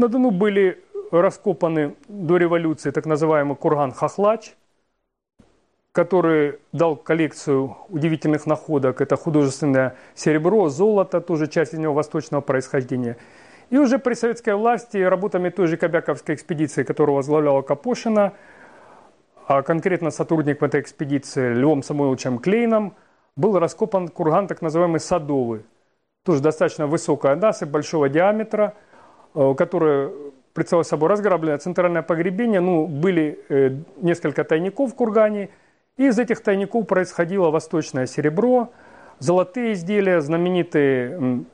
На Дону были раскопаны до революции так называемый курган Хохлач, который дал коллекцию удивительных находок. Это художественное серебро, золото, тоже часть из него восточного происхождения. И уже при советской власти работами той же Кобяковской экспедиции, которую возглавляла Капошина, а конкретно сотрудником этой экспедиции Львом Самуиловичем Клейном, был раскопан курган так называемый Садовый. Тоже достаточно высокая насыпь большого диаметра, э, который представлял собой разграбленное центральное погребение. Ну, были э, несколько тайников в кургане, и из этих тайников происходило восточное серебро, золотые изделия, знаменитые,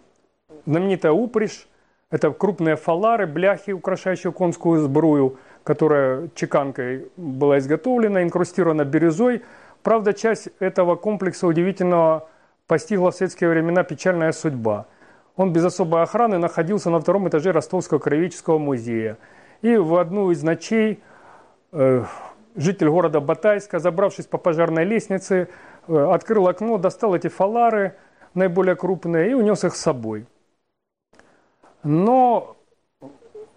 знаменитая упряжь, это крупные фалары, бляхи, украшающие конскую сбрую, которая чеканкой была изготовлена, инкрустирована бирюзой. Правда, часть этого комплекса удивительного постигла в советские времена печальная судьба. Он без особой охраны находился на втором этаже Ростовского краеведческого музея. И в одну из ночей э, житель города Батайска, забравшись по пожарной лестнице, э, открыл окно, достал эти фалары, наиболее крупные, и унес их с собой. Но,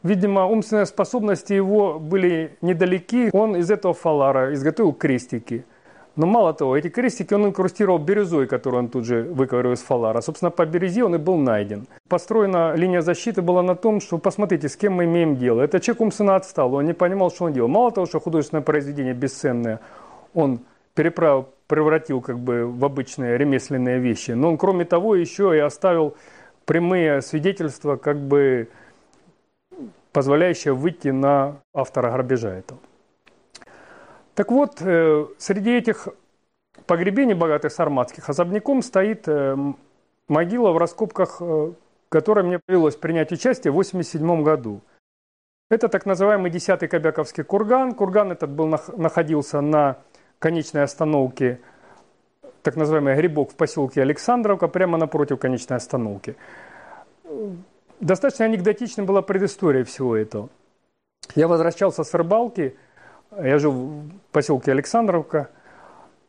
видимо, умственные способности его были недалеки. Он из этого фалара изготовил крестики – но мало того, эти крестики он инкрустировал бирюзой, которую он тут же выковырил из фалара. Собственно, по бирюзе он и был найден. Построена линия защиты была на том, что посмотрите, с кем мы имеем дело. Это человек умственно отстал, он не понимал, что он делал. Мало того, что художественное произведение бесценное, он переправил, превратил как бы в обычные ремесленные вещи, но он, кроме того, еще и оставил прямые свидетельства, как бы позволяющие выйти на автора грабежа этого. Так вот, э, среди этих погребений богатых сарматских особняком стоит э, могила в раскопках, э, которой мне привелось принять участие в 1987 году. Это так называемый 10-й Кобяковский курган. Курган этот был, находился на конечной остановке, так называемый грибок в поселке Александровка, прямо напротив конечной остановки. Достаточно анекдотичной была предыстория всего этого. Я возвращался с рыбалки – я жил в поселке Александровка.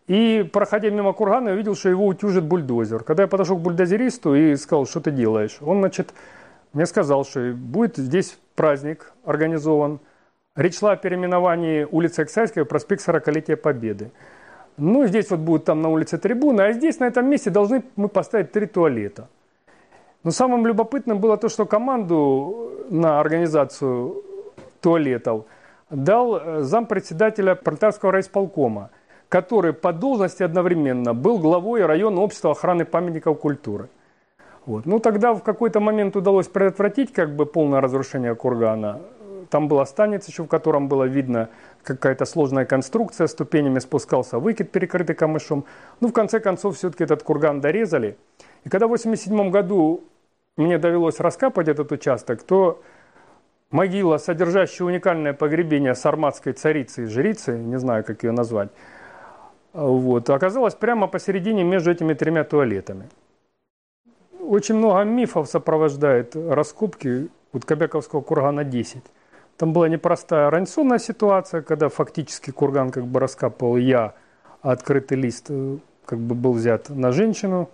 И, проходя мимо кургана, я увидел, что его утюжит бульдозер. Когда я подошел к бульдозеристу и сказал, что ты делаешь, он, значит, мне сказал, что будет здесь праздник организован. Речь шла о переименовании улицы Оксайской в проспект 40-летия Победы. Ну, здесь вот будет там на улице трибуна, а здесь, на этом месте, должны мы поставить три туалета. Но самым любопытным было то, что команду на организацию туалетов – дал э, зампредседателя пролетарского райисполкома, который по должности одновременно был главой района общества охраны памятников культуры. Вот. Ну, тогда в какой-то момент удалось предотвратить как бы полное разрушение кургана. Там была станица еще, в котором было видно какая-то сложная конструкция, ступенями спускался выкид, перекрытый камышом. Ну, в конце концов, все-таки этот курган дорезали. И когда в 1987 году мне довелось раскапать этот участок, то могила, содержащая уникальное погребение сарматской царицы и жрицы, не знаю, как ее назвать, вот, оказалась прямо посередине между этими тремя туалетами. Очень много мифов сопровождает раскопки вот Кобяковского кургана 10. Там была непростая организационная ситуация, когда фактически курган как бы раскапывал я, а открытый лист э, как бы был взят на женщину,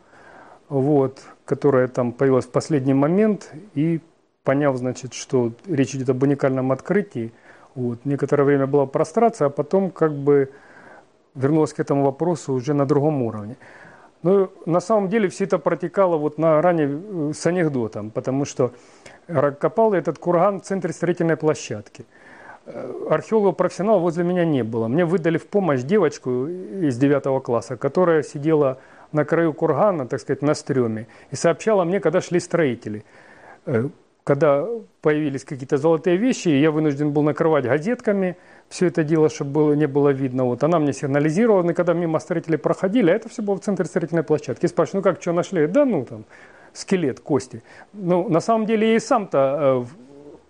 вот, которая там появилась в последний момент и поняв, значит, что речь идет об уникальном открытии, вот, некоторое время была прострация, а потом как бы вернулась к этому вопросу уже на другом уровне. Но на самом деле все это протекало вот на ранее э, с анекдотом, потому что копал этот курган в центре строительной площадки. Э, Археолога-профессионала возле меня не было. Мне выдали в помощь девочку из 9 класса, которая сидела на краю кургана, так сказать, на стреме, и сообщала мне, когда шли строители. Когда появились какие-то золотые вещи, я вынужден был накрывать газетками все это дело, чтобы было, не было видно. Вот она мне сигнализировала, и когда мимо строители проходили, а это все было в центре строительной площадки. Я спрашиваю, ну как, что нашли? Да ну там, скелет, кости. Ну, на самом деле я и сам-то э,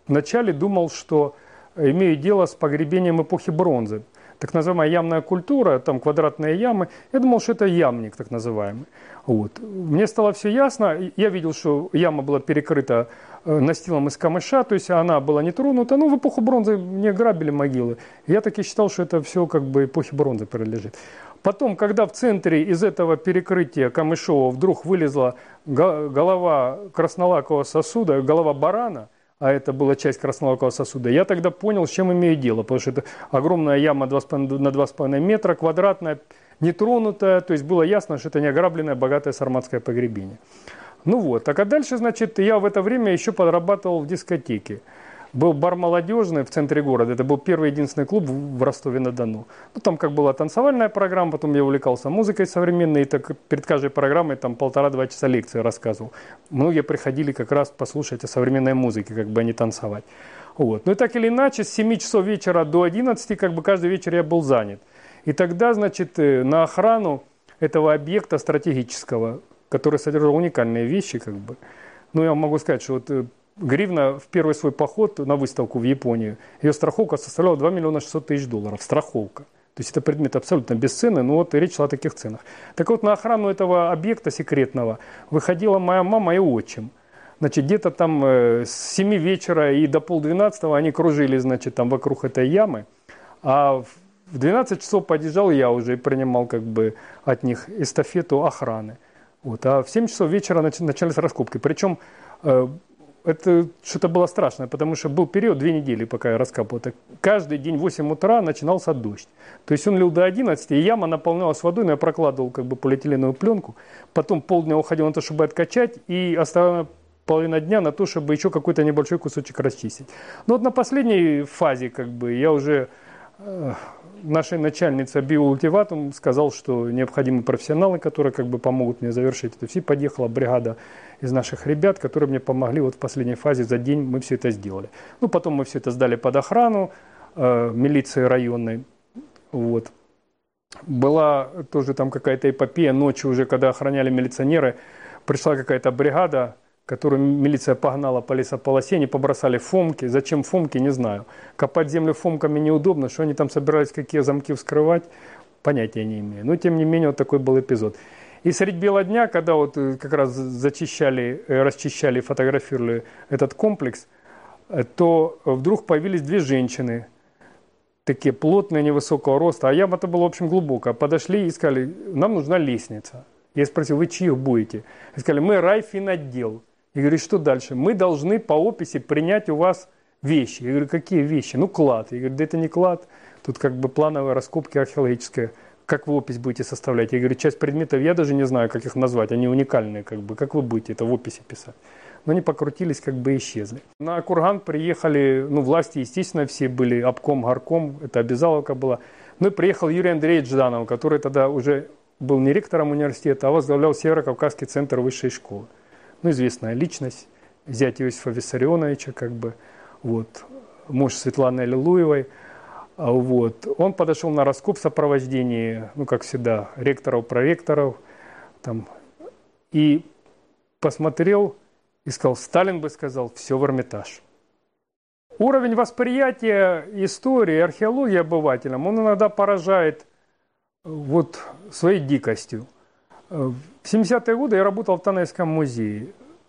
вначале думал, что имею дело с погребением эпохи бронзы. Так называемая ямная культура, там квадратные ямы. Я думал, что это ямник так называемый. Вот. Мне стало все ясно. Я видел, что яма была перекрыта Э, настилом из камыша, то есть она была не тронута. Ну, в эпоху бронзы не грабили могилы. Я таки считал, что это все как бы эпохи бронзы принадлежит. Потом, когда в центре из этого перекрытия камышового вдруг вылезла голова краснолакового сосуда, голова барана, а это была часть красноволокового сосуда, я тогда понял, с чем имею дело, потому что это огромная яма 2 на 2,5 метра, квадратная, нетронутая, то есть было ясно, что это не ограбленное богатое сарматское погребение. Ну вот, так а дальше, значит, я в это время еще подрабатывал в дискотеке. Был бар молодежный в центре города. Это был первый единственный клуб в Ростове-на-Дону. Ну, там как была танцевальная программа, потом я увлекался музыкой современной, и так перед каждой программой там полтора-два часа лекции рассказывал. Многие приходили как раз послушать о современной музыке, как бы, а не танцевать. Вот. Ну и так или иначе, с 7 часов вечера до 11, как бы каждый вечер я был занят. И тогда, значит, э, на охрану этого объекта стратегического, который содержал уникальные вещи, как бы, ну, я могу сказать, что вот э, Гривна в первый свой поход на выставку в Японию, ее страховка составляла 2 миллиона 600 тысяч долларов. Страховка. То есть это предмет абсолютно бесценный, но вот речь шла о таких ценах. Так вот, на охрану этого объекта секретного выходила моя мама и отчим. Значит, где-то там э, с 7 вечера и до полдвенадцатого они кружили, значит, там вокруг этой ямы. А в 12 часов подъезжал я уже и принимал как бы от них эстафету охраны. Вот. А в 7 часов вечера начались раскопки. Причем э, это что-то было страшное, потому что был период две недели, пока я раскапывал. Так каждый день в 8 утра начинался дождь. То есть он лил до 11, и яма наполнялась водой, но я прокладывал как бы полиэтиленовую пленку. Потом полдня уходил на то, чтобы откачать, и оставил половина дня на то, чтобы еще какой-то небольшой кусочек расчистить. Но вот на последней фазе как бы я уже э, нашей начальнице объявил ультиматум, сказал, что необходимы профессионалы, которые как бы помогут мне завершить это все. Подъехала бригада из наших ребят, которые мне помогли вот в последней фазе за день мы все это сделали. Ну, потом мы все это сдали под охрану э, милиции районной. Вот. Была тоже там какая-то эпопея ночью уже, когда охраняли милиционеры, пришла какая-то бригада, которую милиция погнала по лесополосе, они побросали фомки. Зачем фомки, не знаю. Копать землю фомками неудобно, что они там собирались, какие замки вскрывать, понятия не имею. Но, тем не менее, вот такой был эпизод. И средь бела дня, когда вот э, как раз зачищали, э, расчищали, фотографировали этот комплекс, э, то вдруг появились две женщины, такие плотные, невысокого роста, а яма-то была, в общем, глубокая. Подошли и сказали, нам нужна лестница. Я спросил, вы чьих будете? И сказали, мы райфинотдел. Я говорю, что дальше? Мы должны по описи принять у вас вещи. Я говорю, какие вещи? Ну, клад. Я говорю, да это не клад. Тут как бы плановая раскопки археологическая. Как вы опись будете составлять? Я говорю, часть предметов я даже не знаю, как их назвать. Они уникальные как бы. Как вы будете это в описи писать? Но они покрутились, как бы исчезли. На Курган приехали, ну, власти, естественно, все были, обком, горком, это обязаловка была. Ну и приехал Юрий Андреевич Жданов, который тогда уже был не ректором университета, а возглавлял Северо-Кавказский центр высшей школы ну, известная личность, зять Иосифа Виссарионовича, как бы, вот, муж Светланы Аллилуевой, а вот. Он подошел на раскоп в сопровождении, ну, как всегда, ректоров, проректоров, там, и посмотрел и сказал, Сталин бы сказал, все в Эрмитаж. Уровень восприятия истории, археологии обывателям, он иногда поражает вот своей дикостью. В 70-е годы я работал в Танайском музее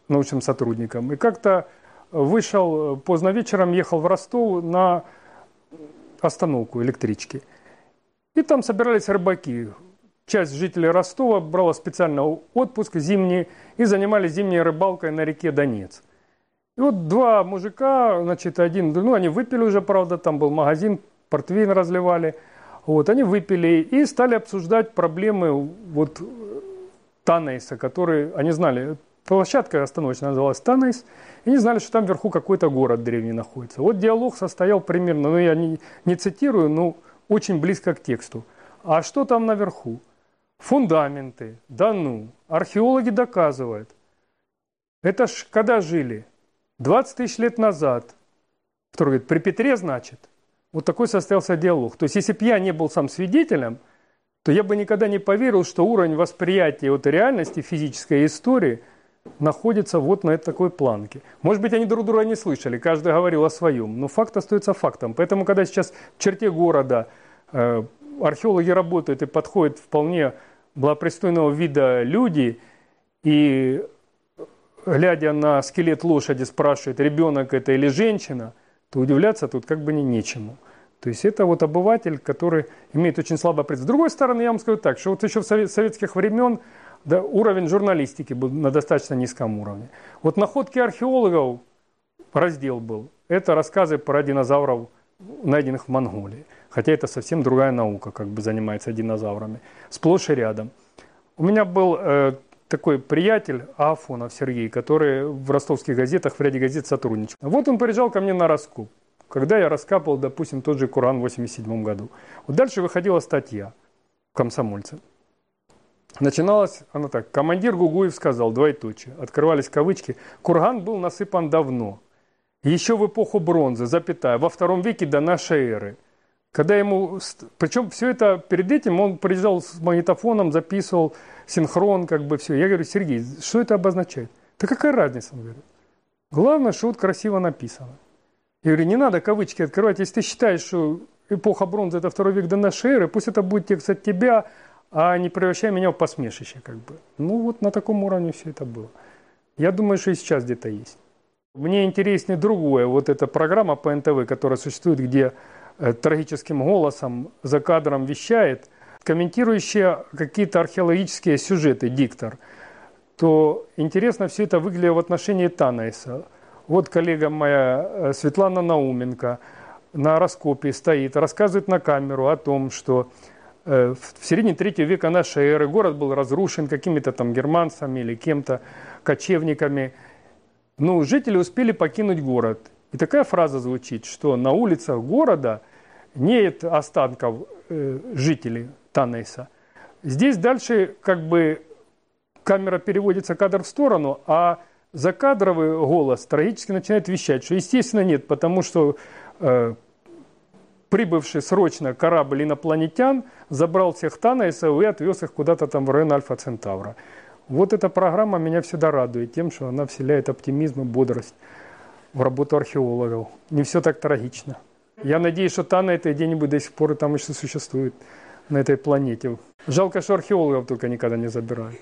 научным сотрудником. И как-то вышел поздно вечером, ехал в Ростов на остановку электрички. И там собирались рыбаки. Часть жителей Ростова брала специально отпуск зимний и занимались зимней рыбалкой на реке Донец. И вот два мужика, значит, один, ну, они выпили уже, правда, там был магазин, портвейн разливали. Вот, они выпили и стали обсуждать проблемы вот Танейса, который, они знали, площадка остановочная называлась Танейс, и они знали, что там вверху какой-то город древний находится. Вот диалог состоял примерно, ну я не, не цитирую, но очень близко к тексту. А что там наверху? Фундаменты, да ну, археологи доказывают. Это ж когда жили? 20 тысяч лет назад. Второй говорит, при Петре, значит? Вот такой состоялся диалог. То есть, если бы я не был сам свидетелем, то я бы никогда не поверил, что уровень восприятия вот реальности физической истории находится вот на такой планке. Может быть, они друг друга не слышали, каждый говорил о своем, но факт остается фактом. Поэтому, когда сейчас в черте города э, археологи работают и подходят вполне благопристойного вида люди, и глядя на скелет лошади, спрашивает, ребенок это или женщина, то удивляться тут как бы не нечему. То есть это вот обыватель, который имеет очень слабое представление. С другой стороны, я вам скажу так, что вот еще в советских времен да, уровень журналистики был на достаточно низком уровне. Вот находки археологов, раздел был. Это рассказы про динозавров, найденных в Монголии. Хотя это совсем другая наука, как бы занимается динозаврами. Сплошь и рядом. У меня был э, такой приятель Афонов Сергей, который в ростовских газетах, в ряде газет сотрудничал. Вот он приезжал ко мне на раскоп, когда я раскапывал, допустим, тот же Куран в 87 году. Вот дальше выходила статья комсомольца. Начиналась она так. Командир Гугуев сказал, двоеточие, открывались кавычки, курган был насыпан давно, еще в эпоху бронзы, запятая, во втором веке до нашей эры. Когда ему, причем все это перед этим он приезжал с магнитофоном, записывал синхрон, как бы все. Я говорю, Сергей, что это обозначает? Да какая разница, он говорит. Главное, что вот красиво написано. Я говорю, не надо кавычки открывать. Если ты считаешь, что эпоха бронзы это второй век до нашей эры, пусть это будет текст от тебя, а не превращай меня в посмешище, как бы. Ну вот на таком уровне все это было. Я думаю, что и сейчас где-то есть. Мне интереснее другое. Вот эта программа по НТВ, которая существует, где э, трагическим голосом за кадром вещает, комментирующая какие-то археологические сюжеты, диктор, то интересно все это выглядело в отношении Танайса. Вот коллега моя э, Светлана Науменко на раскопе стоит, рассказывает на камеру о том, что Э, в середине третьего века нашей эры город был разрушен какими-то там германцами или кем-то, кочевниками. Но жители успели покинуть город. И такая фраза звучит, что на улицах города нет останков э, жителей Танейса. Здесь дальше как бы камера переводится кадр в сторону, а закадровый голос трагически начинает вещать, что естественно нет, потому что э, прибывший срочно корабль инопланетян забрал всех Танайсов и отвез их куда-то там в район Альфа Центавра. Вот эта программа меня всегда радует тем, что она вселяет оптимизм и бодрость в работу археологов. Не все так трагично. Я надеюсь, что Тана это где-нибудь до сих пор там еще существует на этой планете. Жалко, что археологов только никогда не забирают.